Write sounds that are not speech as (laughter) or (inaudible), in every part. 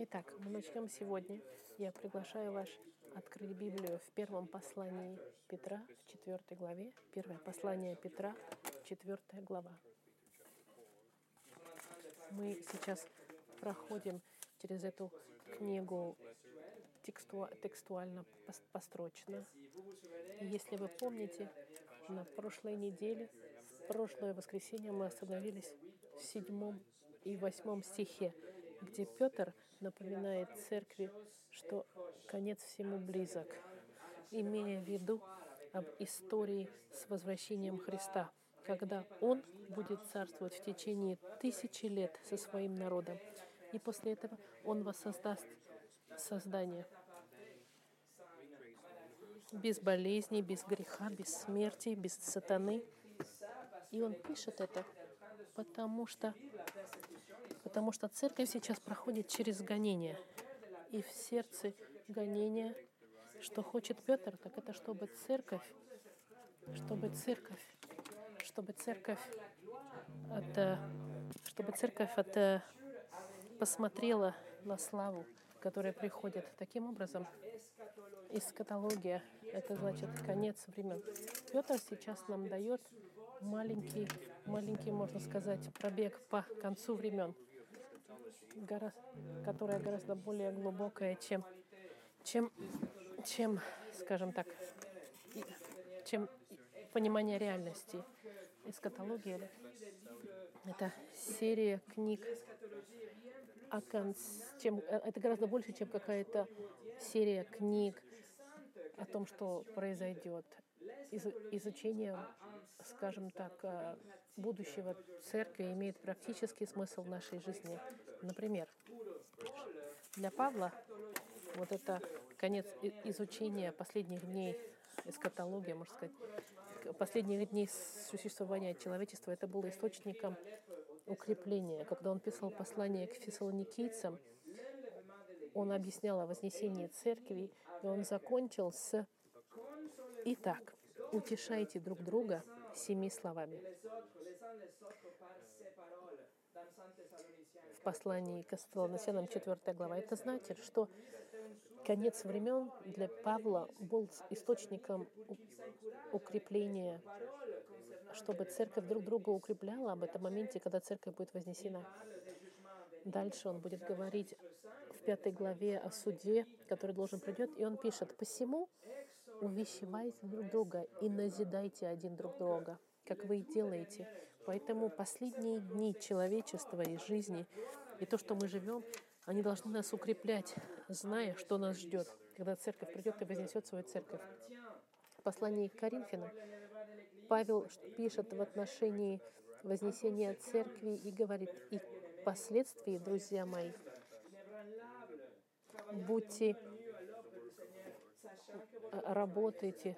Итак, мы начнем сегодня. Я приглашаю вас открыть Библию в первом послании Петра, в четвертой главе. Первое послание Петра, четвертая глава. Мы сейчас проходим через эту книгу тексту, текстуально построчно. И если вы помните, на прошлой неделе, в прошлое воскресенье мы остановились в седьмом и восьмом стихе, где Петр напоминает церкви, что конец всему близок, имея в виду об истории с возвращением Христа, когда Он будет царствовать в течение тысячи лет со своим народом. И после этого Он воссоздаст создание без болезней, без греха, без смерти, без сатаны. И он пишет это, потому что, потому что церковь сейчас проходит через гонение. И в сердце гонения, что хочет Петр, так это чтобы церковь, чтобы церковь, чтобы церковь это, чтобы церковь это посмотрела на славу, которая приходит. Таким образом, эскатология — это значит конец времен. Петр сейчас нам дает маленький, маленький, можно сказать, пробег по концу времен, которая гораздо более глубокая, чем, чем, чем скажем так, чем понимание реальности. Эскатология — это серия книг о конце, чем, это гораздо больше, чем какая-то серия книг о том, что произойдет. Из, изучение, скажем так, э, будущего церкви имеет практический смысл в нашей жизни. Например, для Павла вот это конец изучения последних дней эскатология, можно сказать, последних дней существования человечества, это было источником укрепления. Когда он писал послание к фессалоникийцам, он объяснял о вознесении церкви, и он закончил с «Итак, утешайте друг друга семи словами». В послании к Фессалоникийцам 4 глава. Это значит, что конец времен для Павла был источником укрепления, чтобы церковь друг друга укрепляла об этом моменте, когда церковь будет вознесена. Дальше он будет говорить в пятой главе о суде, который должен придет, и он пишет, «Посему увещевайте друг друга и назидайте один друг друга, как вы и делаете. Поэтому последние дни человечества и жизни, и то, что мы живем, они должны нас укреплять, зная, что нас ждет, когда церковь придет и вознесет свою церковь. В послании к Коринфянам Павел пишет в отношении вознесения церкви и говорит, и впоследствии, друзья мои, будьте, работайте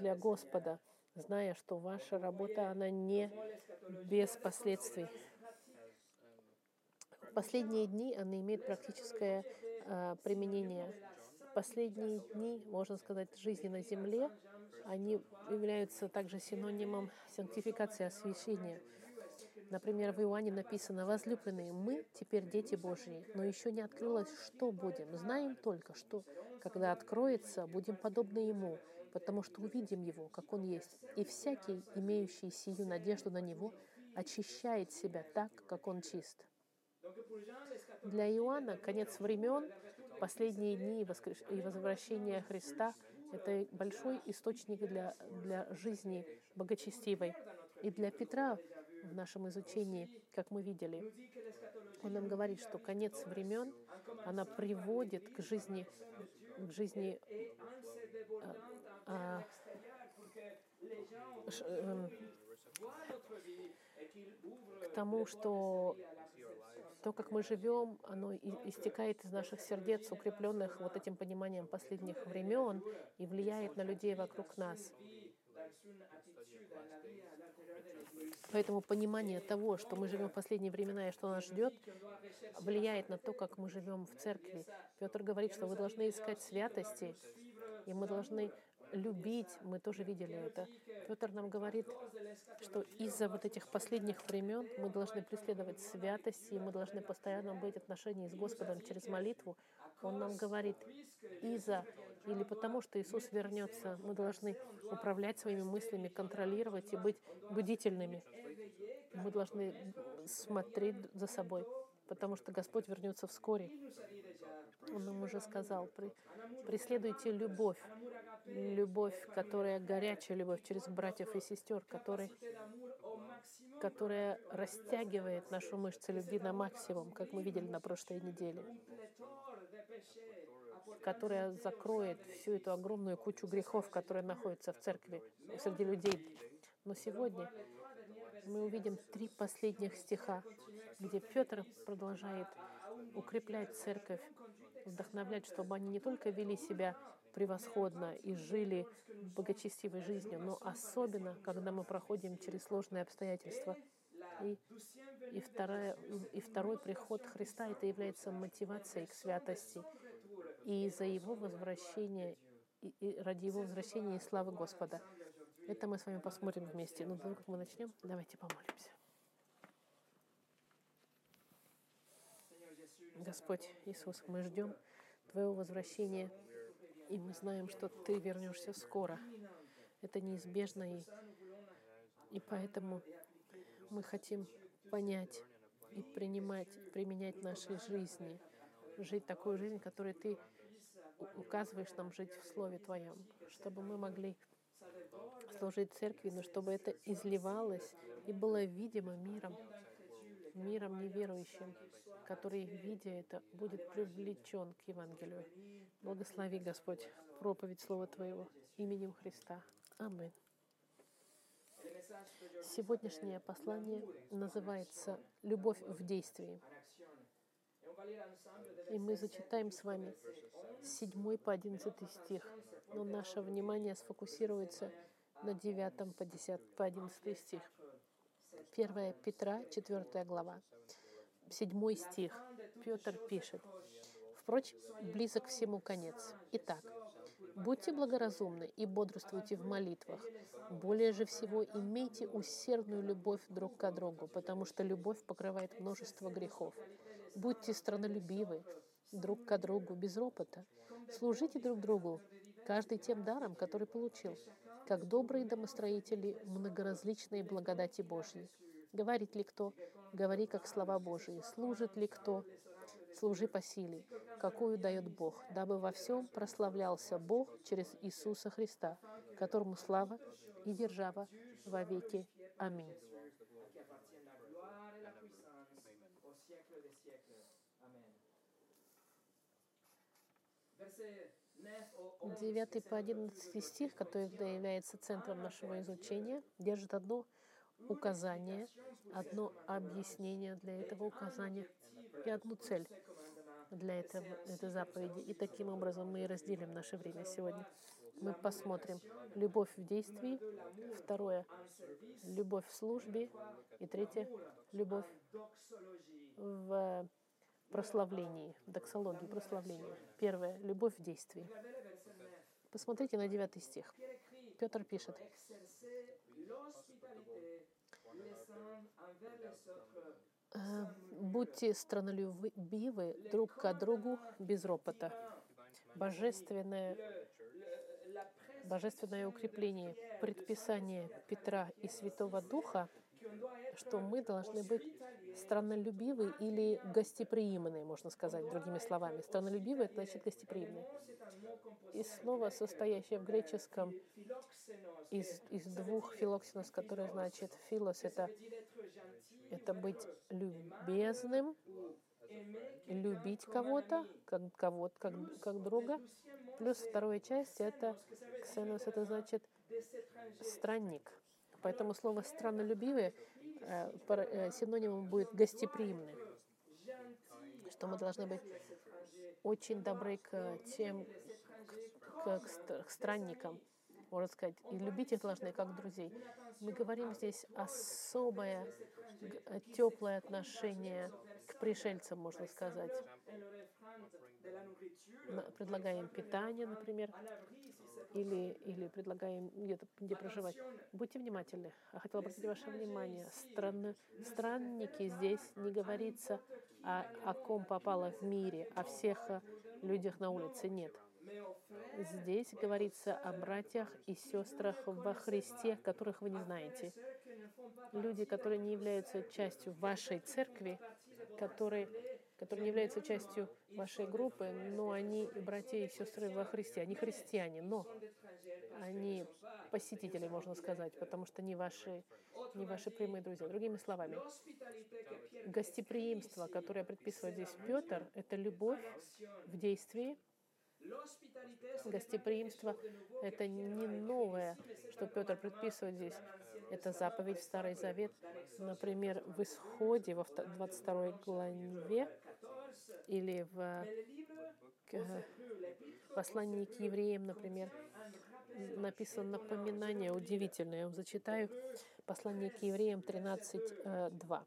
для Господа, зная, что ваша работа, она не без последствий. В последние дни она имеет практическое э, применение. Последние дни, можно сказать, жизни на земле, они являются также синонимом сантификации, освящения. Например, в Иоанне написано, «Возлюбленные, мы теперь дети Божьи, но еще не открылось, что будем. Знаем только, что, когда откроется, будем подобны Ему, потому что увидим Его, как Он есть. И всякий, имеющий сию надежду на Него, очищает себя так, как Он чист». Для Иоанна конец времен, последние дни и возвращение Христа — это большой источник для, для жизни богочестивой. И для Петра в нашем изучении, как мы видели. Он нам говорит, что конец времен, она приводит к жизни, к жизни а, а, эм, к тому, что то, как мы живем, оно истекает из наших сердец, укрепленных вот этим пониманием последних времен и влияет на людей вокруг нас. Поэтому понимание того, что мы живем в последние времена и что нас ждет, влияет на то, как мы живем в церкви. Петр говорит, что вы должны искать святости, и мы должны любить, мы тоже видели это. Петр нам говорит, что из-за вот этих последних времен мы должны преследовать святости, и мы должны постоянно быть в отношении с Господом через молитву. Он нам говорит, из-за или потому, что Иисус вернется, мы должны управлять своими мыслями, контролировать и быть будительными. Мы должны смотреть за собой, потому что Господь вернется вскоре. Он нам уже сказал, преследуйте любовь, любовь, которая горячая любовь через братьев и сестер, которая, которая растягивает нашу мышцы любви на максимум, как мы видели на прошлой неделе, которая закроет всю эту огромную кучу грехов, которые находятся в церкви, среди людей. Но сегодня мы увидим три последних стиха, где Петр продолжает укреплять церковь, вдохновлять, чтобы они не только вели себя превосходно и жили благочестивой жизнью, но особенно, когда мы проходим через сложные обстоятельства. И, и, вторая, и второй приход Христа это является мотивацией к святости. И за его возвращение, и, и ради его возвращения и славы Господа. Это мы с вами посмотрим вместе. Но до того, как мы начнем, давайте помолимся. Господь Иисус, мы ждем Твоего возвращения, и мы знаем, что Ты вернешься скоро. Это неизбежно, и, и поэтому мы хотим понять и принимать, применять в нашей жизни, жить такую жизнь, которую Ты указываешь нам жить в Слове Твоем, чтобы мы могли служить церкви, но чтобы это изливалось и было видимо миром, миром неверующим, который, видя это, будет привлечен к Евангелию. Благослови, Господь, проповедь Слова Твоего именем Христа. Аминь. Сегодняшнее послание называется «Любовь в действии». И мы зачитаем с вами 7 по 11 стих, но наше внимание сфокусируется на 9 по, 10, по 11 стих. 1 Петра, 4 глава, 7 стих. Петр пишет, «Впрочем, близок всему конец. Итак, будьте благоразумны и бодрствуйте в молитвах. Более же всего имейте усердную любовь друг к другу, потому что любовь покрывает множество грехов. Будьте странолюбивы друг к другу без ропота. Служите друг другу, каждый тем даром, который получил, как добрые домостроители многоразличной благодати Божьей. Говорит ли кто? Говори, как слова Божии. Служит ли кто? Служи по силе, какую дает Бог, дабы во всем прославлялся Бог через Иисуса Христа, которому слава и держава во веки. Аминь. 9 по 11 стих, который является центром нашего изучения, держит одно указание, одно объяснение для этого указания и одну цель для этого, этой заповеди. И таким образом мы и разделим наше время сегодня. Мы посмотрим любовь в действии, второе — любовь в службе, и третье — любовь в прославлении, доксологии, прославлении. Первое — любовь в действии. Посмотрите на девятый стих. Петр пишет, «Э, «Будьте странолюбивы друг к другу без ропота. Божественное, божественное укрепление, предписание Петра и Святого Духа, что мы должны быть страннолюбивы или гостеприимные, можно сказать другими словами. Страннолюбивый — это значит гостеприимный. И слово, состоящее в греческом из, из двух филоксинос, которое значит филос, это, это быть любезным, любить кого-то, как кого-то, как, как друга. Плюс вторая часть — это ксенос, это значит странник. Поэтому слово «страннолюбивый» Э, э, синонимом будет гостеприимный, что мы должны быть очень добры к тем, к, к, к странникам, можно сказать, и любить их должны как друзей. Мы говорим здесь особое теплое отношение к пришельцам, можно сказать. Предлагаем питание, например. Или, или предлагаем где-то где проживать. Будьте внимательны. Я хотела обратить ваше внимание. Стран, странники здесь не говорится о, о ком попало в мире, о всех э, людях на улице. Нет. Здесь говорится о братьях и сестрах во Христе, которых вы не знаете. Люди, которые не являются частью вашей церкви, которые, которые не являются частью вашей группы, но они братья и сестры во Христе. Они христиане, но они посетители, можно сказать, потому что не ваши, не ваши прямые друзья. Другими словами, гостеприимство, которое предписывает здесь Петр, это любовь в действии, Гостеприимство — это не новое, что Петр предписывает здесь. Это заповедь в Старый Завет. Например, в Исходе, во 22 главе, или в послании к евреям, например, написано напоминание удивительное. Я вам зачитаю послание к евреям 13.2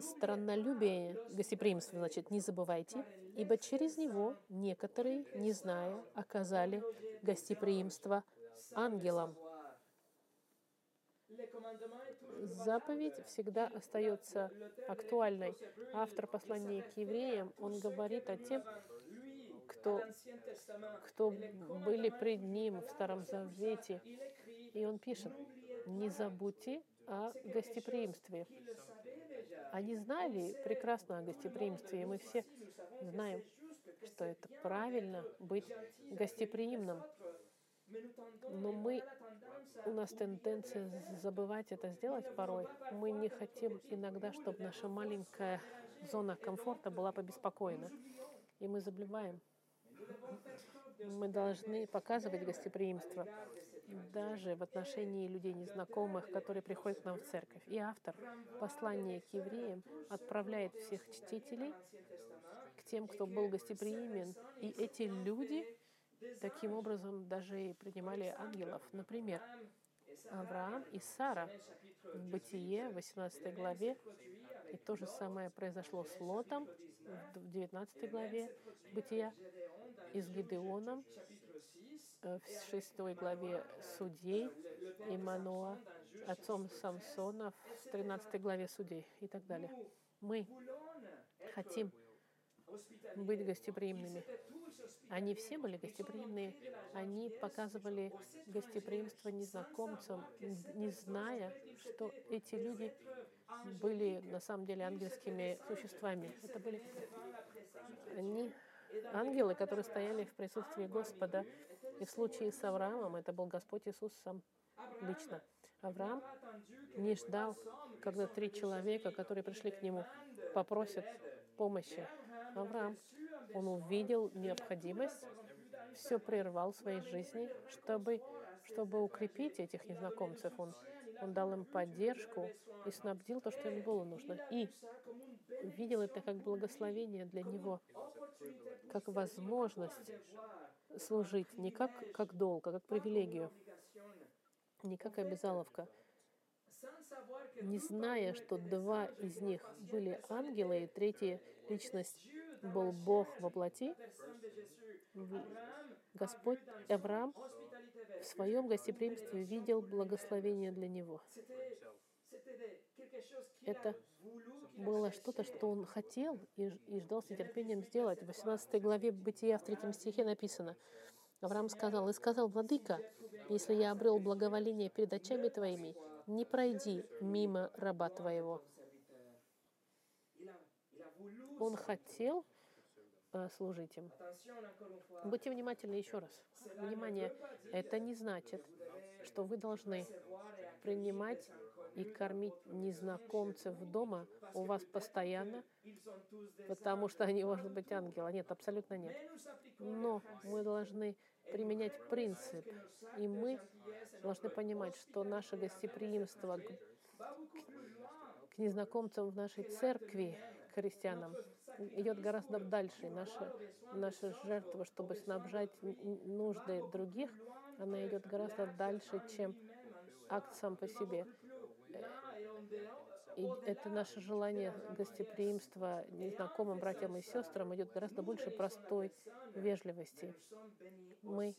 страннолюбие, гостеприимство, значит, не забывайте, ибо через него некоторые, не зная, оказали гостеприимство ангелам. Заповедь всегда остается актуальной. Автор послания к евреям, он говорит о тем, кто, кто были пред ним в Старом Завете. И он пишет, не забудьте о гостеприимстве. Они знали прекрасно о гостеприимстве, и мы все знаем, что это правильно быть гостеприимным. Но мы, у нас тенденция забывать это сделать порой. Мы не хотим иногда, чтобы наша маленькая зона комфорта была побеспокоена. И мы забываем. Мы должны показывать гостеприимство даже в отношении людей незнакомых, которые приходят к нам в церковь. И автор послания к евреям отправляет всех чтителей к тем, кто был гостеприимен. И эти люди таким образом даже и принимали ангелов. Например, Авраам и Сара в Бытие, 18 главе, и то же самое произошло с Лотом в 19 главе Бытия, и с Гидеоном, Э, в шестой главе Судей и Маноа, отцом Самсона в 13 главе Судей и так далее. Мы хотим быть гостеприимными. Они все были гостеприимные. Они показывали гостеприимство незнакомцам, не зная, что эти люди были на самом деле ангельскими существами. Это были они ангелы, которые стояли в присутствии Господа и в случае с Авраамом это был Господь Иисус сам лично. Авраам не ждал, когда три человека, которые пришли к нему, попросят помощи. Авраам, он увидел необходимость, все прервал в своей жизни, чтобы, чтобы укрепить этих незнакомцев. Он, он дал им поддержку и снабдил то, что им было нужно. И видел это как благословение для него, как возможность служить не как, как долг, а как привилегию, не как обязаловка. Не зная, что два из них были ангелы, и третья личность был Бог во плоти, Господь Авраам в своем гостеприимстве видел благословение для него. Это было что-то, что он хотел и, и ждал с нетерпением сделать. В 18 главе Бытия в 3 стихе написано, Авраам сказал, «И сказал, Владыка, если я обрел благоволение перед очами Твоими, не пройди мимо раба Твоего». Он хотел э, служить им. Будьте внимательны еще раз. Внимание, это не значит, что вы должны принимать и кормить незнакомцев дома у вас постоянно, потому что они, может быть, ангелы. Нет, абсолютно нет. Но мы должны применять принцип, и мы должны понимать, что наше гостеприимство к, незнакомцам в нашей церкви, христианам, идет гораздо дальше. Наша, наша жертва, чтобы снабжать нужды других, она идет гораздо дальше, чем акт сам по себе И это наше желание гостеприимства незнакомым братьям и сестрам идет гораздо больше простой вежливости. Мы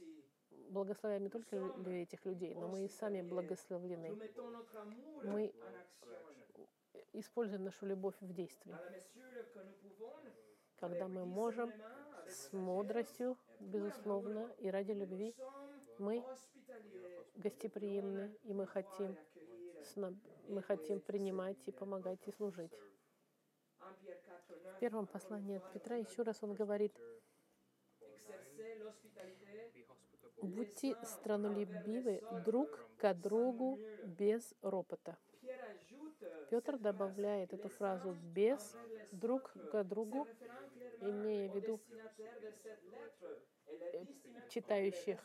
благословляем не только этих людей, но мы и сами благословлены. Мы используем нашу любовь в действии. Когда мы можем с мудростью, безусловно, и ради любви, мы гостеприимны, и мы хотим, мы хотим принимать и помогать и служить. В первом послании от Петра еще раз он говорит, будьте странолюбивы друг к другу без ропота. Петр добавляет эту фразу «без друг к другу», имея в виду э, читающих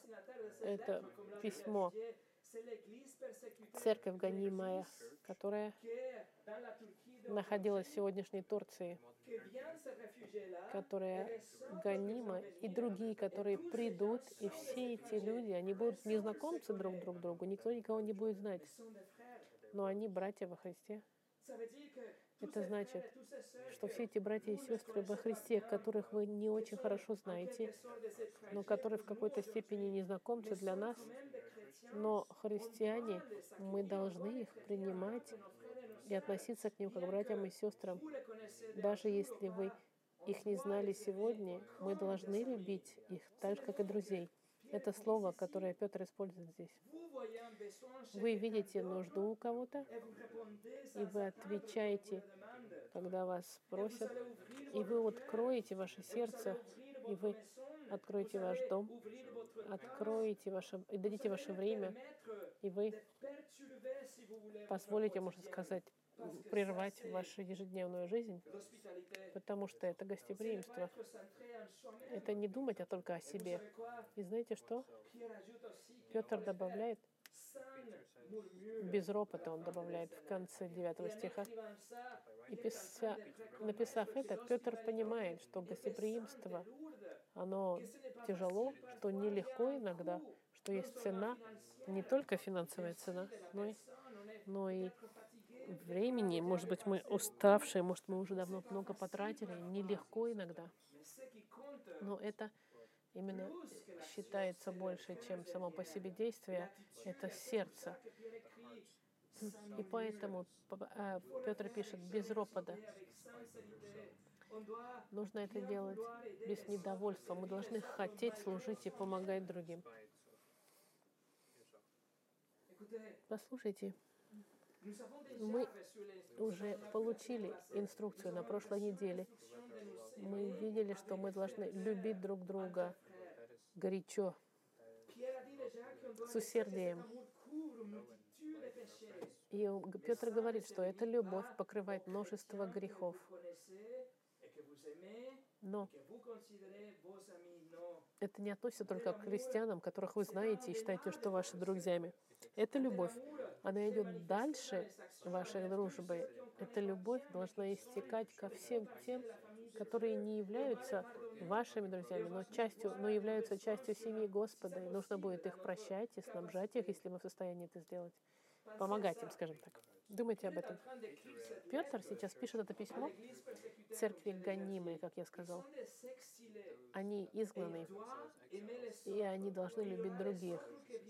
это письмо. Церковь гонимая, которая находилась в сегодняшней Турции, которая гонима, и другие, которые придут, и все эти люди, они будут незнакомцы друг друг другу, никто никого не будет знать, но они братья во Христе. Это значит, что все эти братья и сестры во Христе, которых вы не очень хорошо знаете, но которые в какой-то степени незнакомцы для нас, но христиане, мы должны их принимать и относиться к ним как братьям и сестрам. Даже если вы их не знали сегодня, мы должны любить их так же, как и друзей. Это слово, которое Петр использует здесь. Вы видите нужду у кого-то, и вы отвечаете, когда вас просят, и вы откроете ваше сердце, и вы откроете ваш дом, откроете ваше, и дадите ваше время, и вы позволите, можно сказать, прервать вашу ежедневную жизнь, потому что это гостеприимство. Это не думать а только о себе. И знаете что? Петр добавляет, без ропота он добавляет в конце 9 стиха. И пися, написав это, Петр понимает, что гостеприимство, оно тяжело, что нелегко иногда, что есть цена, не только финансовая цена, но и, но и времени. Может быть, мы уставшие, может, мы уже давно много потратили. Нелегко иногда. Но это именно считается больше, чем само по себе действие. Это сердце. И поэтому а, Петр пишет без ропода. Нужно это делать без недовольства. Мы должны хотеть служить и помогать другим. Послушайте, мы уже получили инструкцию на прошлой неделе. Мы видели, что мы должны любить друг друга горячо, с усердием. И Петр говорит, что эта любовь покрывает множество грехов. Но это не относится только к христианам, которых вы знаете и считаете, что ваши друзьями. Это любовь. Она идет дальше вашей дружбы. Эта любовь должна истекать ко всем тем, которые не являются вашими друзьями, но, частью, но являются частью семьи Господа. И нужно будет их прощать и снабжать их, если мы в состоянии это сделать. Помогать им, скажем так. Думайте об этом. Петр сейчас пишет это письмо церкви гонимые, как я сказал. Они изгнаны, и они должны любить других.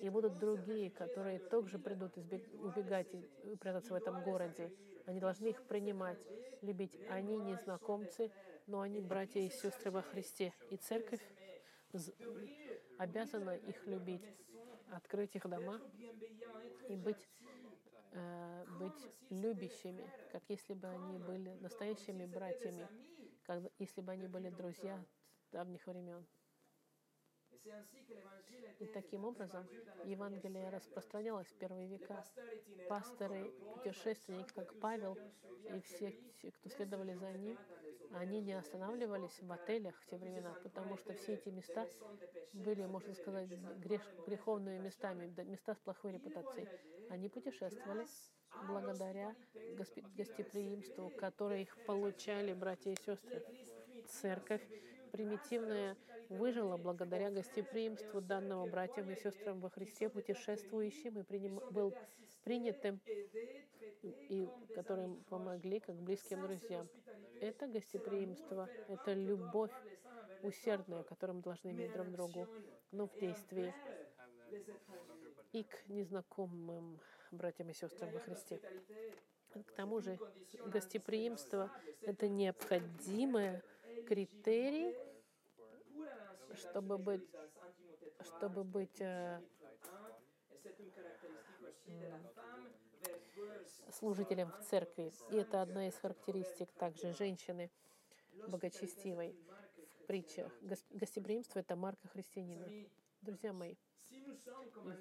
И будут другие, которые также придут убегать и прятаться в этом городе. Они должны их принимать, любить. Они незнакомцы, но они братья и сестры во Христе. И церковь обязана их любить, открыть их дома и быть Э, быть любящими, как если бы они были настоящими братьями, как если бы они были друзья давних времен. И таким образом Евангелие распространялось в первые века. Пасторы, путешественники, как Павел и все, кто следовали за ним, они не останавливались в отелях в те времена, потому что все эти места были, можно сказать, грех, греховными местами, места с плохой репутацией. Они путешествовали благодаря гостеприимству, которое их получали братья и сестры. Церковь примитивное выжило благодаря гостеприимству данного братьям и сестрам во Христе, путешествующим и приним, был принятым, и которым помогли как близким друзьям. Это гостеприимство, это любовь усердная, которую мы должны иметь друг другу, но в действии и к незнакомым братьям и сестрам во Христе. К тому же гостеприимство — это необходимый критерий, чтобы быть, чтобы быть э, служителем в церкви. И это одна из характеристик также женщины богочестивой в притчах. Гостеприимство — это марка христианина. Друзья мои,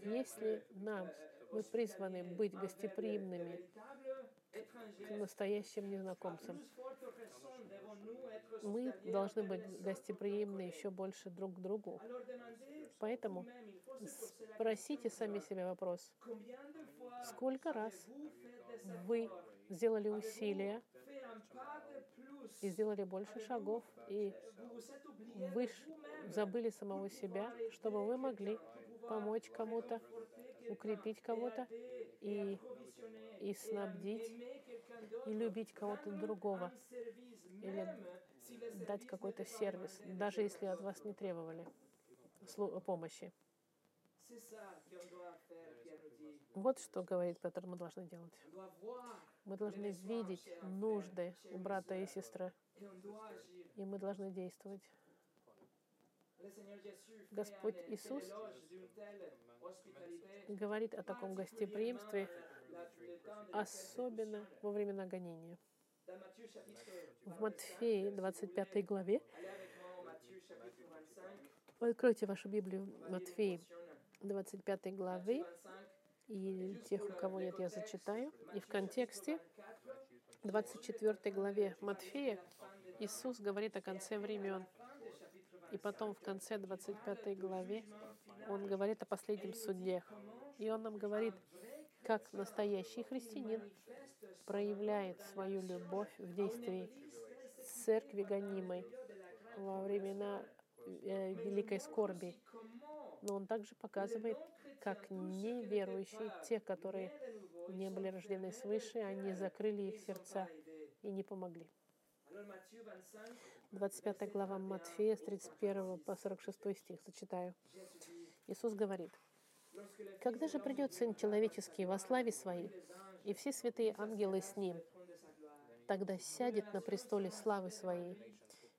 если нам мы призваны быть гостеприимными к настоящим незнакомцам. Мы должны быть гостеприимны еще больше друг к другу. Поэтому спросите сами себя вопрос, сколько раз вы сделали усилия и сделали больше шагов, и вы забыли самого себя, чтобы вы могли помочь кому-то, укрепить кого-то и, и снабдить, и любить кого-то другого, или дать какой-то сервис, даже если от вас не требовали помощи. Вот что говорит Петр, мы должны делать. Мы должны видеть нужды у брата и сестры, и мы должны действовать. Господь Иисус говорит о таком гостеприимстве, особенно во времена гонения. В Матфеи 25 главе, откройте вашу Библию, Матфеи 25 главы, и тех, у кого нет, я зачитаю. И в контексте 24 главе Матфея Иисус говорит о конце времен. И потом в конце 25 главе он говорит о последнем суде. И он нам говорит, как настоящий христианин проявляет свою любовь в действии церкви гонимой во времена э, великой скорби. Но он также показывает, как неверующие, те, которые не были рождены свыше, они закрыли их сердца и не помогли. 25 глава Матфея с 31 по 46 стих, зачитаю. Иисус говорит, «Когда же придет Сын Человеческий во славе Своей, и все святые ангелы с Ним, тогда сядет на престоле славы Своей,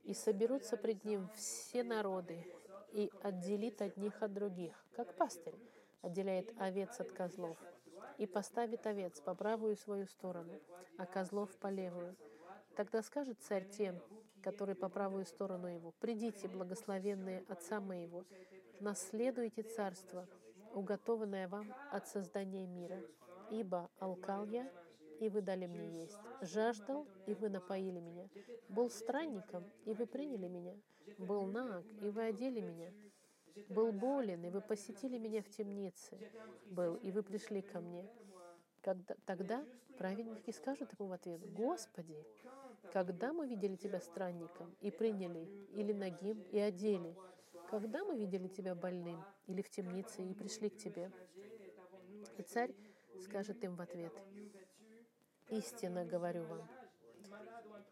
и соберутся пред Ним все народы, и отделит одних от других, как пастырь отделяет овец от козлов, и поставит овец по правую свою сторону, а козлов по левую. Тогда скажет царь тем, которые по правую сторону его, «Придите, благословенные Отца моего, наследуйте царство, уготованное вам от создания мира, ибо алкал я, и вы дали мне есть, жаждал, и вы напоили меня, был странником, и вы приняли меня, был наг, и вы одели меня, был болен, и вы посетили меня в темнице, был, и вы пришли ко мне. Когда, тогда праведники скажут ему в ответ, «Господи, когда мы видели Тебя странником и приняли, или нагим и одели? Когда мы видели Тебя больным или в темнице и пришли к Тебе?» И царь скажет им в ответ, «Истинно говорю вам,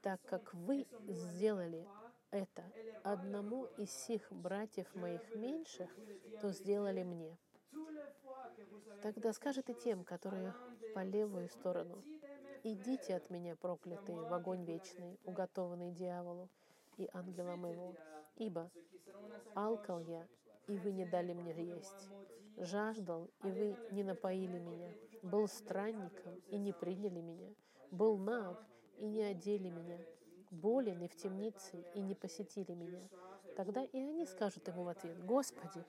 так как вы сделали это одному из сих братьев моих меньших, то сделали мне. Тогда скажет и тем, которые по левую сторону, «Идите от меня, проклятые, в огонь вечный, уготованный дьяволу и ангелам его, ибо алкал я, и вы не дали мне есть, жаждал, и вы не напоили меня, был странником, и не приняли меня, был наг, и не одели меня, болен и в темнице, и не посетили меня. Тогда и они скажут ему в ответ, «Господи,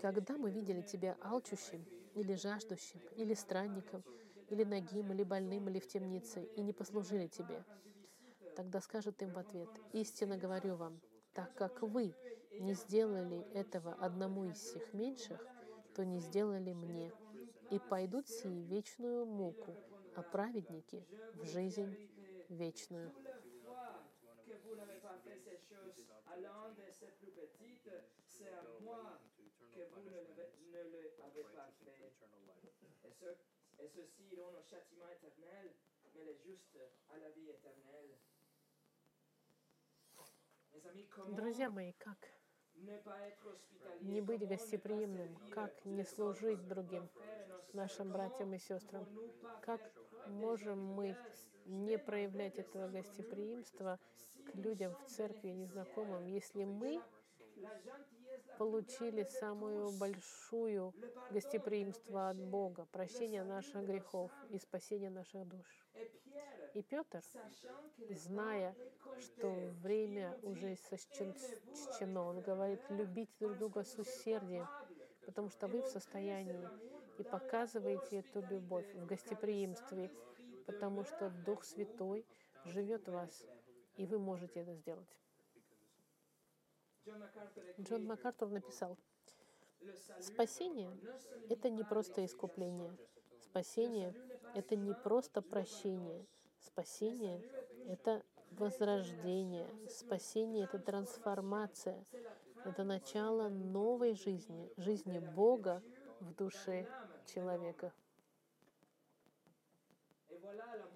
когда мы видели Тебя алчущим, или жаждущим, или странником, или нагим, или больным, или в темнице, и не послужили Тебе?» Тогда скажет им в ответ, «Истинно говорю вам, так как вы не сделали этого одному из всех меньших, то не сделали мне, и пойдут сии вечную муку, а праведники в жизнь вечную». Et, ce, et ceux-ci iront au châtiment éternel, mais les justes à la vie éternelle. Друзья мои, как не быть гостеприимным, как не служить другим нашим братьям и сестрам? Как можем мы не проявлять этого гостеприимства к людям в церкви незнакомым, если мы получили самую большую гостеприимство от Бога, прощение наших грехов и спасение наших душ. И Петр, зная, что время уже сочтено, он говорит, любите друг друга с усердием, потому что вы в состоянии и показываете эту любовь в гостеприимстве, потому что Дух Святой живет в вас, и вы можете это сделать. Джон МакАртур написал, спасение — это не просто искупление. Спасение — это не просто прощение. Спасение — это возрождение. Спасение — это трансформация. Это начало новой жизни, жизни Бога в душе человека.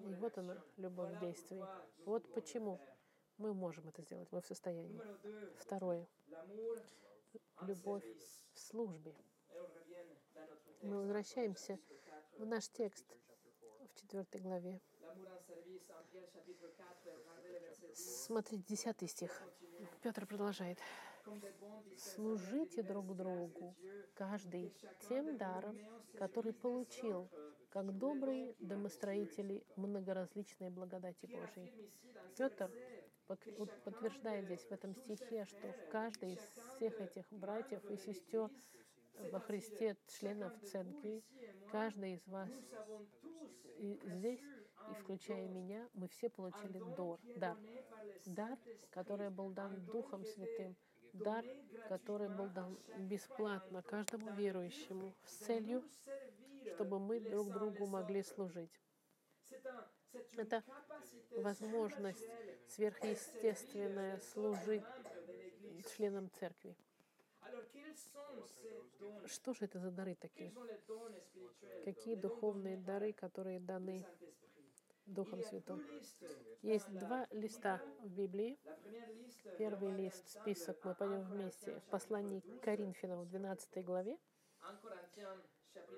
И вот она, любовь nous Вот почему. Мы можем это сделать, мы в состоянии. Numéro 2, Второе. Любовь в службе. Мы возвращаемся chapitre 4. в наш текст в четвертой главе. L'amour en service, en Pierre chapitre 4, regardez le verset 10. Смотрите, десятый стих. Continuez. Петр продолжает. Служите друг другу, каждый тем даром, который получил, как добрые домостроители многоразличной благодати ce Петр подтверждает здесь в этом стихе, что в каждой из всех этих братьев и сестер во Христе, членов церкви, каждый из вас и здесь, и включая меня, мы все получили дор, дар. Дар, который был дан Духом Святым, дар, который был дан бесплатно каждому верующему с целью, чтобы мы друг другу могли служить. Это возможность сверхъестественная служить членам церкви. Что же это за дары такие? Какие духовные дары, которые даны Духом Святым? Есть два листа в Библии. Первый лист, список, мы пойдем вместе. В послании к Коринфянам в 12 главе.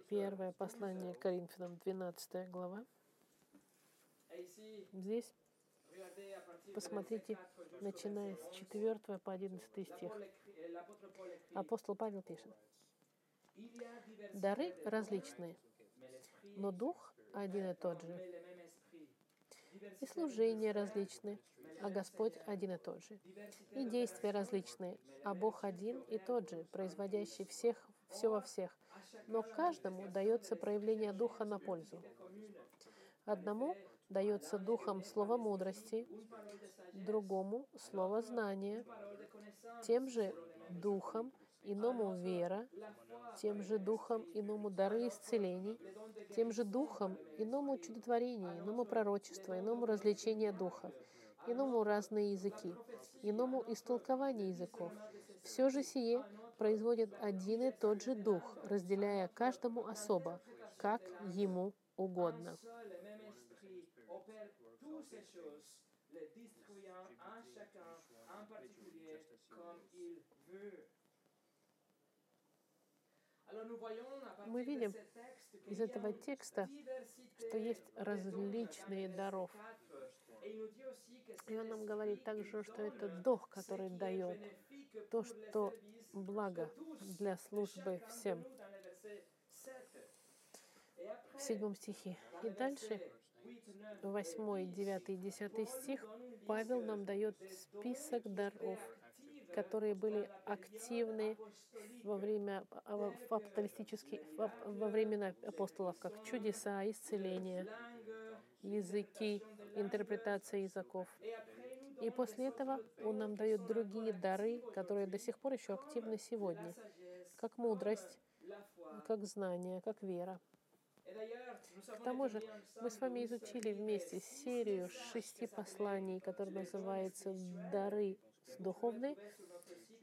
Первое послание Коринфянам, 12 глава. Здесь посмотрите, начиная с 4 по 11 стих. Апостол Павел пишет. Дары различные, но Дух один и тот же. И служения различны, а Господь один и тот же. И действия различные, а Бог один и тот же, производящий всех, все во всех. Но каждому дается проявление Духа на пользу. Одному дается Духом слово мудрости, другому слово знания, тем же Духом иному вера, тем же Духом иному дары исцелений, тем же Духом иному чудотворение, иному пророчество, иному развлечение Духа, иному разные языки, иному истолкование языков. Все же сие производит один и тот же Дух, разделяя каждому особо, как ему угодно. Мы видим из этого текста, что есть различные даров. И он нам говорит также, что это Дух, который дает то, что благо для службы всем. В седьмом стихе. И дальше, восьмой, девятый, десятый стих, Павел нам дает список даров, которые были активны во время в апостолистических, во времена апостолов, как чудеса, исцеления, языки, интерпретация языков. И после этого он нам дает другие дары, которые до сих пор еще активны сегодня, как мудрость, как знание, как вера. К тому же мы с вами изучили вместе серию шести посланий, которая называется «Дары духовные,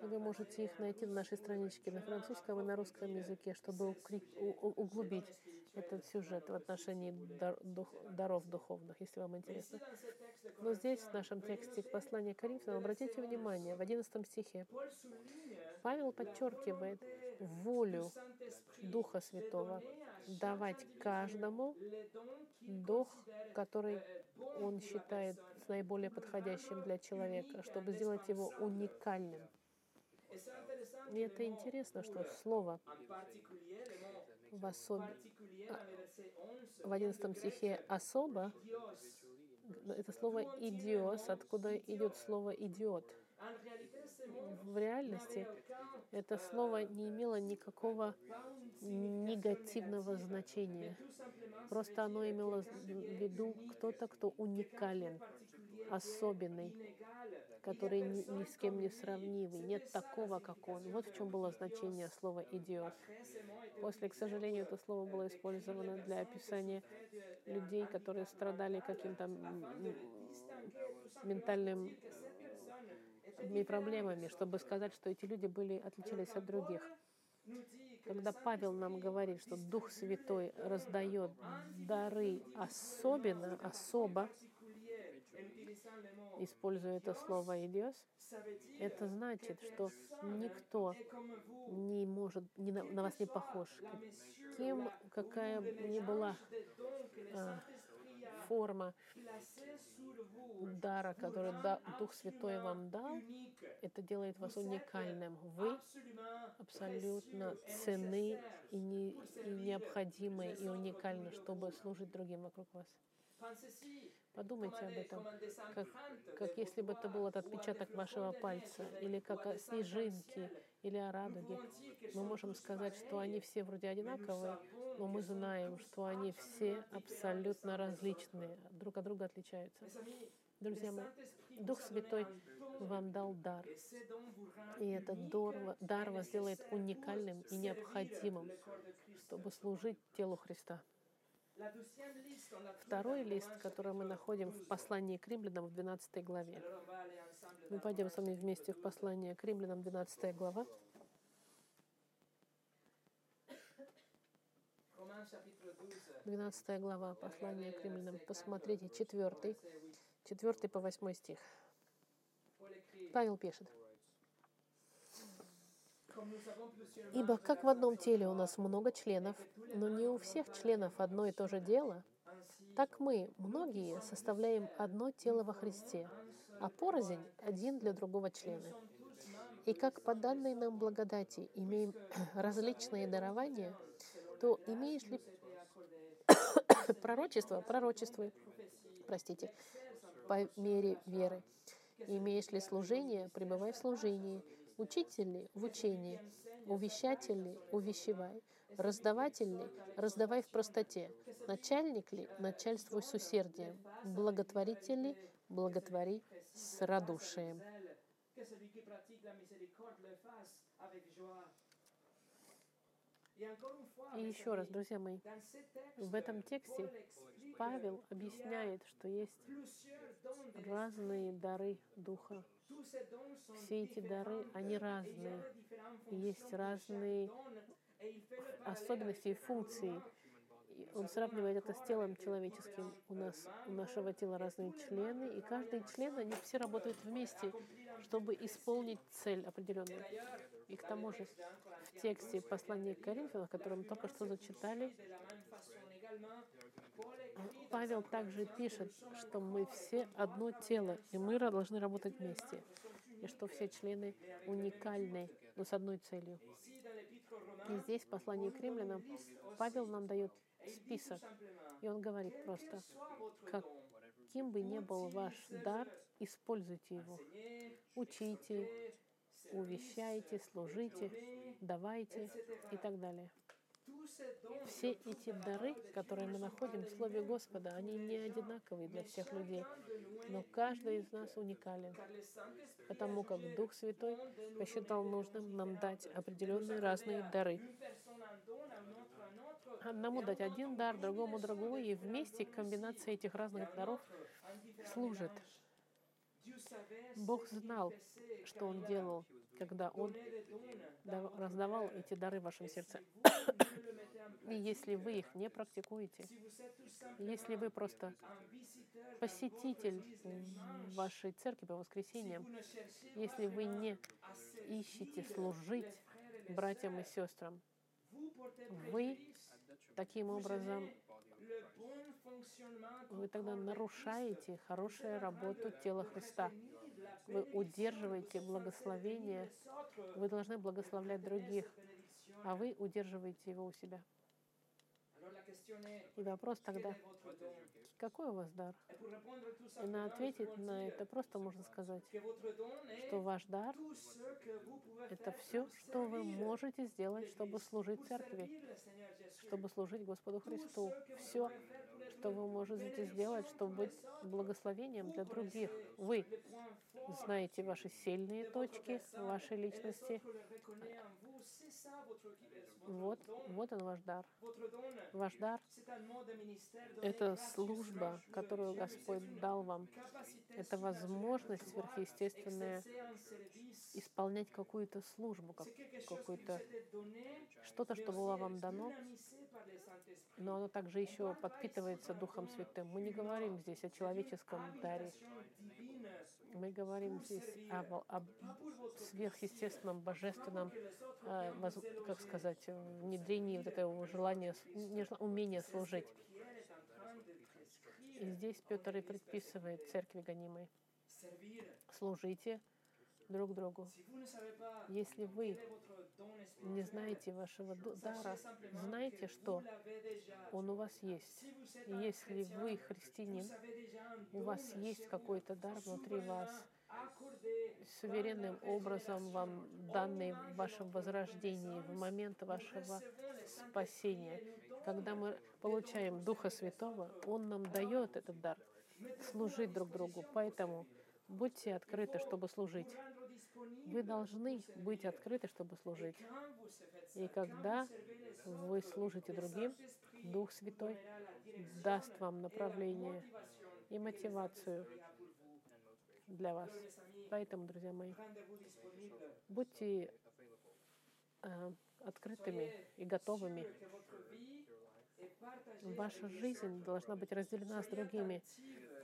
и вы можете их найти на нашей страничке на французском и на русском языке, чтобы углубить этот сюжет в отношении дар- дух- даров духовных, если вам интересно. Texte de Но здесь, в нашем тексте послания Коринфянам, обратите внимание, в 11 стихе Павел подчеркивает волю Духа Святого давать каждому дух, который он считает наиболее подходящим для человека, чтобы сделать его уникальным. И это интересно, что слово в, особ... 11, в 11 стихе особо, это слово «идиос», откуда идет слово «идиот». В реальности это слово не имело никакого негативного значения. Просто оно имело в виду кто-то, кто уникален, особенный, который ни, ни с кем не сравнимый. Нет такого, как он. Вот в чем было значение слова «идиот». После, к сожалению, это слово было использовано для описания людей, которые страдали каким-то ментальным м, проблемами, чтобы сказать, что эти люди были отличались от других. Когда Павел нам говорит, что Дух Святой раздает дары особенно, особо, используя это слово «идиос», это значит, что никто не может, не на, на вас не похож. Кем, какая ни была а, форма дара, который да- Дух Святой вам дал, это делает вас уникальным. Вы абсолютно ценны и, не, и необходимы, и уникальны, чтобы служить другим вокруг вас. Подумайте об этом, как, как если бы это был этот отпечаток вашего пальца, или как снежинки, или о радуге. Мы можем сказать, что они все вроде одинаковые, но мы знаем, что они все абсолютно различные, друг от друга отличаются. Друзья мои, Дух Святой вам дал дар, и этот дар, дар вас делает nécessaire pour уникальным и необходимым, чтобы служить телу Христа. Второй лист, который мы находим в 12. послании к римлянам в 12 главе. Мы пойдем с вами вместе в 12. послание к римлянам 12 глава. Romains chapitre 12. 12 глава послания к римлянам. Посмотрите, 4, 4 по 8 стих. Павел пишет. Ибо как в одном теле у нас много членов, но не у всех членов одно и то же дело, так мы, многие, составляем одно тело во Христе, а порознь один для другого члена. И как по данной нам благодати имеем (coughs) различные дарования, то имеешь ли (coughs) пророчество, пророчествуй, простите, по мере веры. Имеешь ли служение, пребывай в служении. Учитель ли, в учении. Увещатель ли, увещевай. Раздаватель ли, раздавай в простоте. Начальник ли, начальствуй с усердием. Благотворитель ли, благотвори с радушием. И еще раз, друзья мои, в этом тексте Павел объясняет, что есть разные дары Духа. Все эти дары, они разные. есть разные особенности и функции. Он сравнивает это с телом человеческим. У нас, у нашего тела разные члены, и каждый член, они все работают вместе, чтобы исполнить цель определенную. И к тому же в тексте послания к Коринфянам, которое мы только что зачитали, Павел также пишет, что мы все одно тело, и мы должны работать вместе, и что все члены уникальны, но с одной целью. И здесь, в послании к римлянам, Павел нам дает список, и он говорит просто, soit votre как don, кем бы ни был ваш дар, используйте его. Учите, увещайте, служите, давайте и так далее. Все эти дары, которые мы находим в Слове Господа, они не одинаковые для всех людей, но каждый из нас уникален, потому как Дух Святой посчитал нужным нам дать определенные разные дары. Одному дать один дар, другому другой, и вместе комбинация этих разных даров служит. Бог знал, что Он делал, когда Он дав- раздавал эти дары в вашем сердце. (coughs) И если вы их не практикуете, если вы просто посетитель вашей церкви по воскресеньям, если вы не ищете служить братьям и сестрам, вы таким образом вы тогда нарушаете хорошую работу тела Христа. Вы удерживаете благословение. Вы должны благословлять других, а вы удерживаете его у себя. И вопрос тогда, какой у вас дар? И на ответить на это просто можно сказать, что ваш дар — это все, что вы можете сделать, чтобы служить церкви, чтобы служить Господу Христу. Все, что вы можете сделать, чтобы быть благословением для других. Вы знаете ваши сильные точки вашей личности. Вот, вот он ваш дар. Ваш дар — это служба, которую Господь дал вам. Это возможность сверхъестественная исполнять какую-то службу, как, какую-то что-то, что было вам дано, но оно также еще подпитывается Духом Святым. Мы не говорим здесь о человеческом даре. Мы говорим здесь об, об сверхъестественном, божественном, э, воз- как сказать, внедрении вот этого желания, умения служить. И здесь Петр и предписывает церкви гонимой. Служите друг другу. Если вы не знаете вашего дара, знайте, что он у вас есть. Если вы христианин, у вас есть какой-то дар внутри вас, суверенным образом вам данный в вашем возрождении, в момент вашего спасения. Когда мы получаем Духа Святого, Он нам дает этот дар служить друг другу. Поэтому будьте открыты, чтобы служить. Вы должны быть открыты, чтобы служить. И когда вы служите другим, Дух Святой даст вам направление и мотивацию для вас. Поэтому, друзья мои, будьте э, открытыми и готовыми. Ваша жизнь должна быть разделена с другими.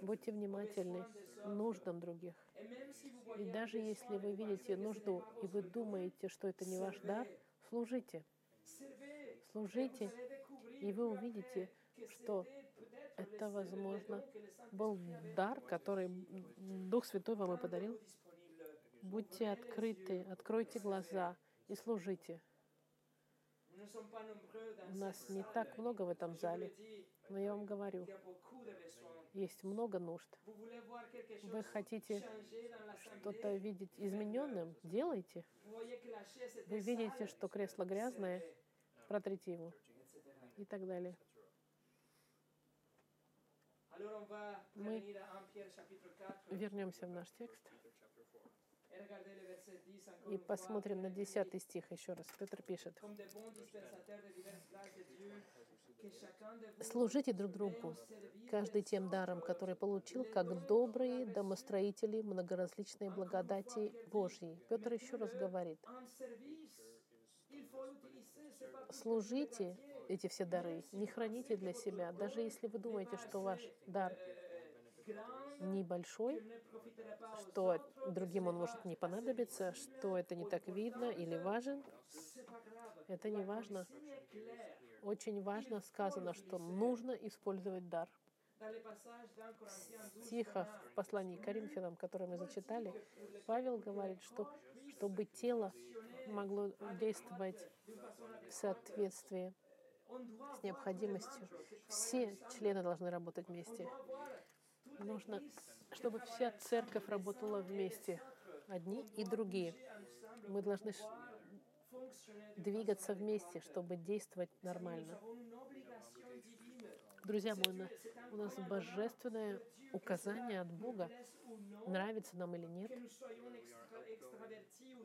Будьте внимательны нуждам других. И даже если вы видите нужду, и вы думаете, что это не ваш дар, служите. Служите, и вы увидите, что это, возможно, был дар, который Дух Святой вам и подарил. Будьте открыты, откройте глаза и служите. У нас не так много в этом зале, но я вам говорю, есть много нужд. Вы хотите что-то видеть измененным? Делайте. Вы видите, что кресло грязное, протрите его и так далее. Мы вернемся в наш текст и посмотрим на 10 стих еще раз. Петр пишет. Служите друг другу, каждый тем даром, который получил, как добрые домостроители многоразличной благодати Божьей. Петр еще раз говорит, служите эти все дары, не храните для себя, даже если вы думаете, что ваш дар небольшой, что другим он может не понадобиться, что это не так видно или важен, это не важно. Очень важно сказано, что нужно использовать дар. В стихах в послании к Коринфянам, которые мы зачитали, Павел говорит, что чтобы тело могло действовать в соответствии с необходимостью, все члены должны работать вместе. Нужно, чтобы вся церковь работала вместе, одни и другие. Мы должны двигаться вместе, чтобы действовать нормально. Друзья мои, у нас божественное указание от Бога, нравится нам или нет,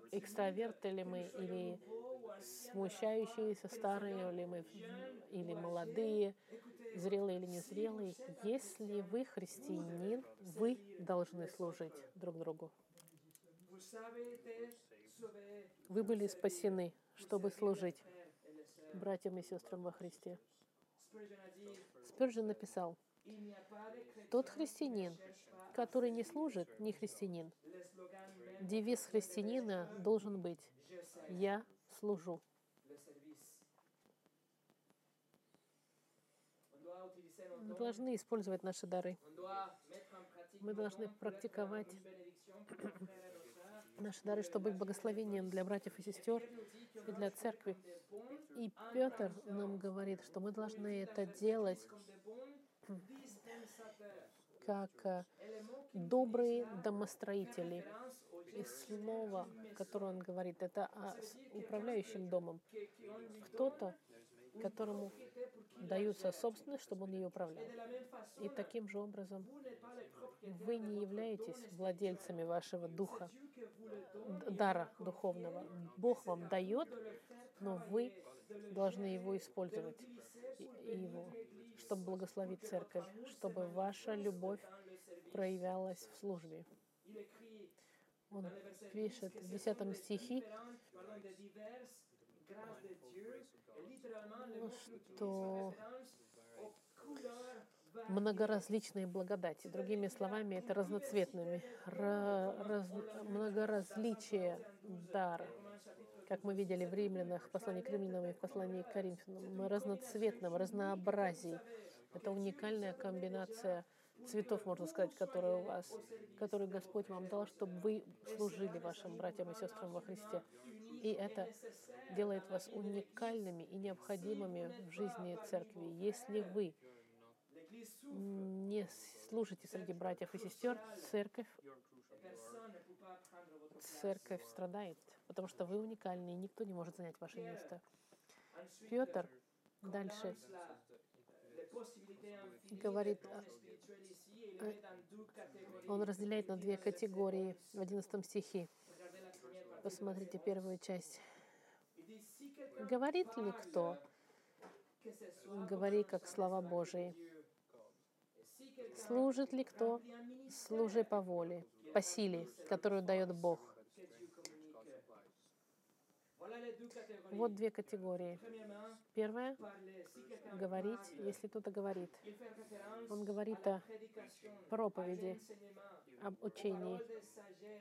экстраверты ли мы, или смущающиеся старые, или мы или молодые. зрелый или незрелый, если вы христианин, вы должны служить друг другу. Вы были спасены, чтобы служить братьям и сестрам во Христе. Спержин написал, тот христианин, который не служит, не христианин. Девиз христианина должен быть «Я служу». Мы должны использовать наши дары. Мы должны практиковать наши дары, чтобы быть благословением для братьев и сестер и для церкви. И Петр нам говорит, что мы должны это делать как э, добрые домостроители. И слово, которое он говорит, это о управляющем домом. Кто-то, которому дается собственность, чтобы он ее управлял. И таким же образом вы не являетесь владельцами вашего духа, дара духовного. Бог вам дает, но вы должны его использовать, его, чтобы благословить церковь, чтобы ваша любовь проявлялась в службе. Он dans le verset 10 пишет в ce 10 sont des стихе, Ну, что многоразличные благодати. Другими словами, это разноцветными. Ра- раз- многоразличие дара. Как мы видели в Римлянах, в послании к Римлянам и в послании к Коринфянам, разноцветном, разнообразии. Это уникальная комбинация цветов, можно сказать, которые у вас, которые Господь вам дал, чтобы вы служили вашим братьям и сестрам во Христе. И это делает вас уникальными и необходимыми в жизни церкви. Если вы не служите среди братьев и сестер, церковь, церковь страдает, потому что вы уникальны, и никто не может занять ваше место. Петр дальше говорит, catégories. он разделяет на две категории в 11 стихе. Посмотрите первую часть. Говорит ли кто, говори как слова Божии. Служит ли кто, служи по воле, по силе, которую дает Бог. Вот две категории. Первое говорить, если кто-то говорит Он говорит о проповеди, об учении,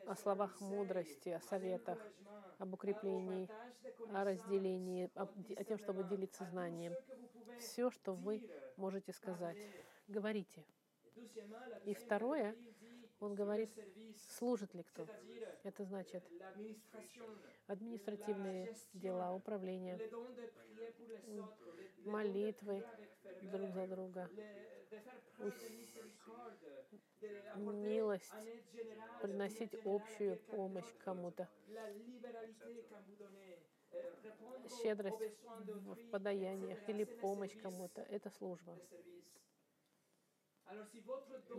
о словах мудрости, о советах, об укреплении, о разделении, о, о тем, чтобы делиться знанием. Все, что вы можете сказать, говорите. И второе, он говорит, служит ли кто. Это значит административные дела, управление, молитвы друг за друга, милость, приносить общую помощь кому-то, euh, щедрость в подаяниях или помощь кому-то. Это служба.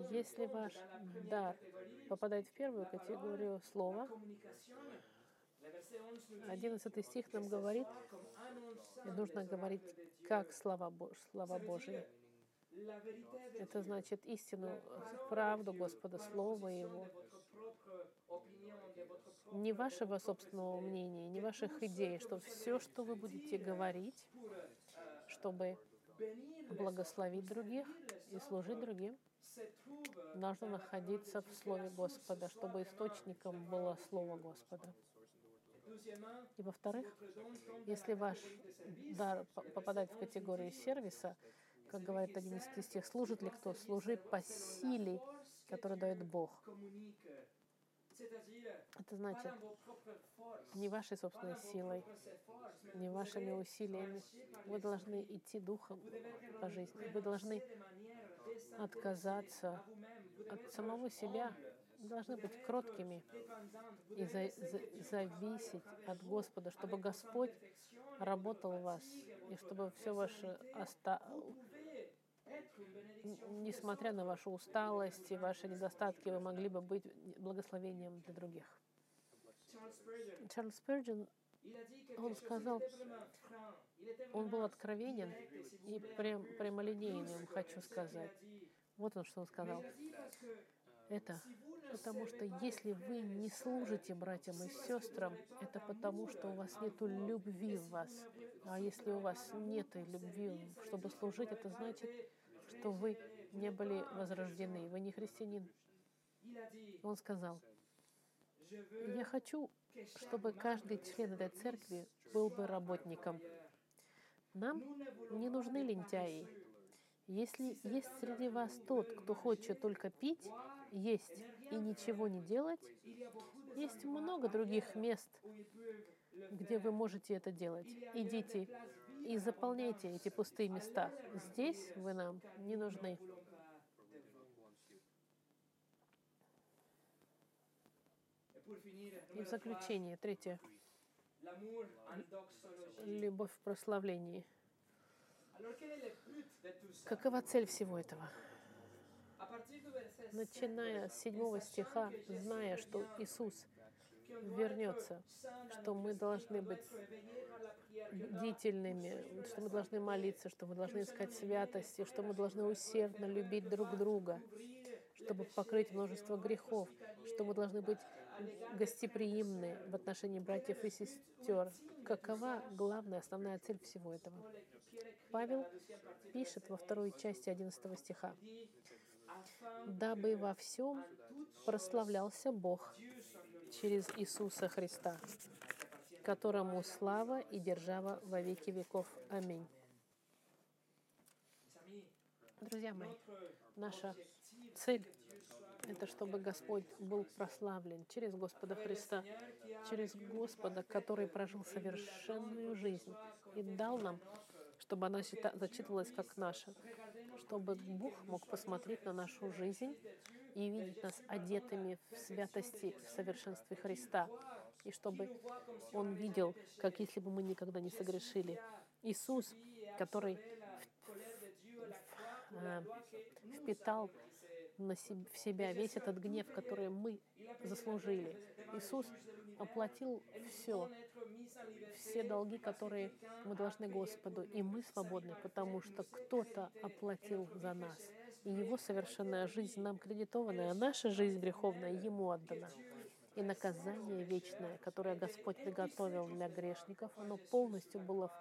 Если ваш дар попадает в первую категорию слова, communication, le verset 11 nous dit 11 стих нам говорит, и нужно говорить как слова, слова Божьи. Это значит истину, правду Господа, Слово Его. Не вашего собственного мнения, не ваших идей, что все, что вы будете говорить, euh, чтобы благословить других и служить другим, parole находиться в Слове Господа, чтобы источником было Слово. Господа. И во-вторых, если ваш дар попадает в 11 nous категорию сервиса, как говорит 11 стих, служит ли кто? Служи по силе, которую дает Бог. Это значит, не вашей собственной силой, не вашими усилиями. Вы должны идти духом по жизни. Вы должны отказаться от самого себя. Вы должны быть кроткими и за- за- зависеть от Господа, чтобы Господь работал в вас, и чтобы все ваше оста... несмотря на вашу усталость и ваши недостатки, вы могли бы быть благословением для других. Чарльз quelque Он сказал, он был откровенен и прям, прямолинейным, хочу сказать. Вот он что он сказал. Это потому что если вы не служите братьям и сестрам, это потому, что у вас нет любви в вас. А если у вас нет любви, чтобы служить, это значит, что вы не были возрождены, вы не христианин. Он сказал, я хочу, чтобы каждый член этой церкви был бы работником. Нам не нужны лентяи. Если есть среди вас тот, кто хочет только пить, есть и ничего не делать, есть много других мест, где вы можете это делать. Идите и заполняйте эти пустые места. Здесь вы нам не нужны. И в заключение, третье, любовь в прославлении. Какова цель всего этого? Начиная с седьмого стиха, зная, что Иисус вернется, что мы должны быть бдительными, что мы должны молиться, что мы должны искать святости, что мы должны усердно любить друг друга, чтобы покрыть множество грехов, что мы должны быть гостеприимны в отношении братьев и сестер. Какова главная, основная цель всего этого? Павел пишет во второй части 11 стиха, «Дабы во всем прославлялся Бог через Иисуса Христа, которому слава и держава во веки веков. Аминь». Друзья мои, наша цель — это чтобы Господь был прославлен через Господа Христа, через Господа, который прожил совершенную жизнь и дал нам, чтобы она зачитывалась как наша, чтобы Бог мог посмотреть на нашу жизнь и видеть нас одетыми в святости в совершенстве Христа, и чтобы Он видел, как если бы мы никогда не согрешили. Иисус, который э, впитал в себя весь этот гнев, который мы заслужили. Иисус оплатил все, все долги, которые мы должны Господу, и мы свободны, потому что кто-то оплатил за нас. И Его совершенная жизнь нам кредитована, а наша жизнь греховная Ему отдана. И наказание вечное, которое Господь приготовил для грешников, оно полностью было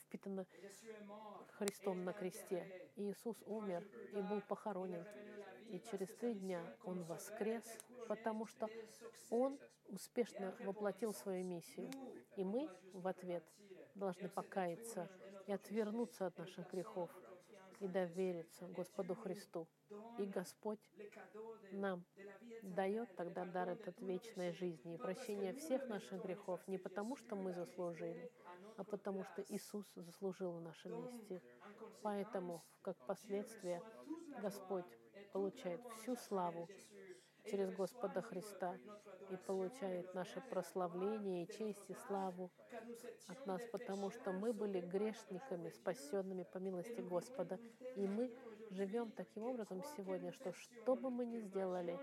впитано Христом на кресте. И Иисус умер и был похоронен. И через три дня Он воскрес, потому что Он успешно воплотил свою миссию. И мы в ответ должны покаяться и отвернуться от наших грехов и довериться Господу Христу. И Господь нам дает тогда дар этот вечной жизни и прощение всех наших грехов не потому, что мы заслужили, а потому что Иисус заслужил в нашем месте. Поэтому, как последствие, Господь получает всю славу через Господа Христа и получает наше прославление и честь и славу от нас, потому что мы были грешниками, спасенными по милости Господа. И мы живем таким образом сегодня, что что бы мы ни сделали,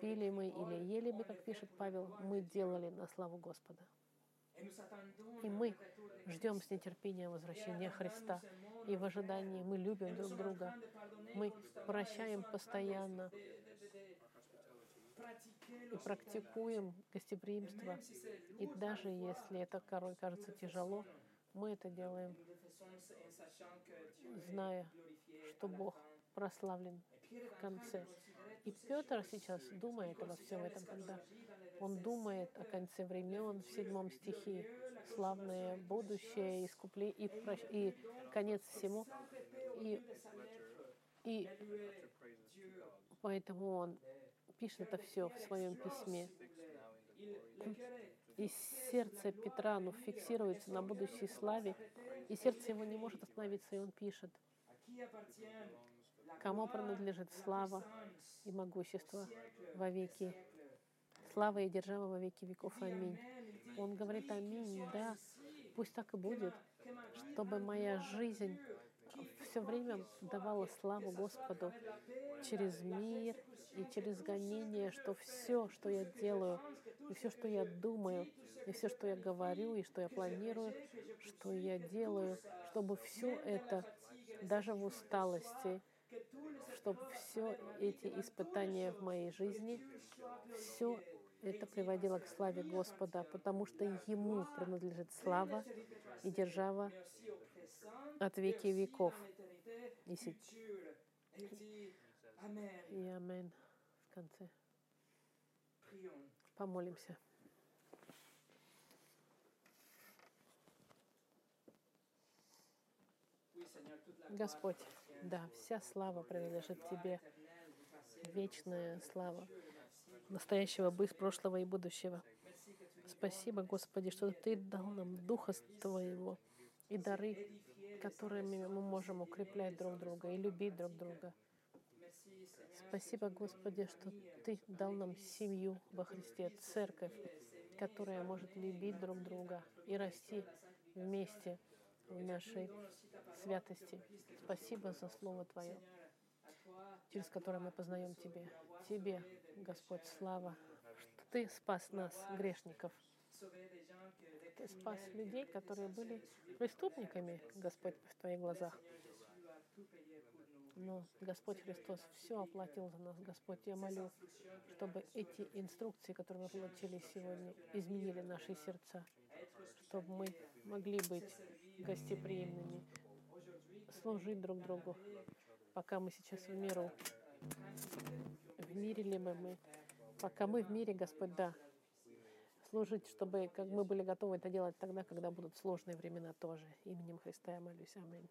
пили мы или ели мы, как пишет Павел, мы делали на славу Господа. И мы ждем с нетерпением возвращения Христа. И в ожидании мы любим друг друга. Мы прощаем постоянно и практикуем гостеприимство. И даже если это порой кажется тяжело, мы это делаем, зная, что Бог прославлен в конце. И Петр сейчас думает обо всем этом, когда он думает о конце времен в седьмом стихе, славное будущее, искупление и, прощ- и конец всему. И, и поэтому он пишет это все в своем письме. И сердце Петра ну, фиксируется на будущей славе, и сердце его не может остановиться, и он пишет, кому принадлежит слава и могущество во веки. Слава и держава во веки веков. Аминь. Он говорит аминь, да, пусть так и будет, чтобы моя жизнь все время давала славу Господу через мир и через гонение, что все, что я делаю, и все, что я думаю, И все, что я говорю, и что я планирую, что я делаю, чтобы все это, даже в усталости, чтобы все эти испытания в моей жизни, все это приводило к славе Господа, потому что Ему принадлежит слава и держава от веки веков. И, се- Amen. и амин в конце. Помолимся. Господь. Да, вся слава принадлежит Тебе, вечная слава настоящего, быс, прошлого и будущего. Спасибо, Господи, что Ты дал нам Духа Твоего и дары, которыми мы можем укреплять друг друга и любить друг друга. Спасибо, Господи, что Ты дал нам семью во Христе, церковь, которая может любить друг друга и расти вместе нашей святости. Спасибо за Слово Твое, через которое мы познаем Тебе. Тебе, Господь, слава, что Ты спас нас, грешников. Ты спас людей, которые были преступниками, Господь, в Твоих глазах. Но Господь Христос все оплатил за нас. Господь, я молю, чтобы эти инструкции, которые мы получили сегодня, изменили наши сердца, чтобы мы могли быть гостеприимными, служить друг другу, пока мы сейчас в миру. В мире ли мы, мы? Пока мы в мире, Господь, да. Служить, чтобы как мы были готовы это делать тогда, когда будут сложные времена тоже. Именем Христа я молюсь. Аминь.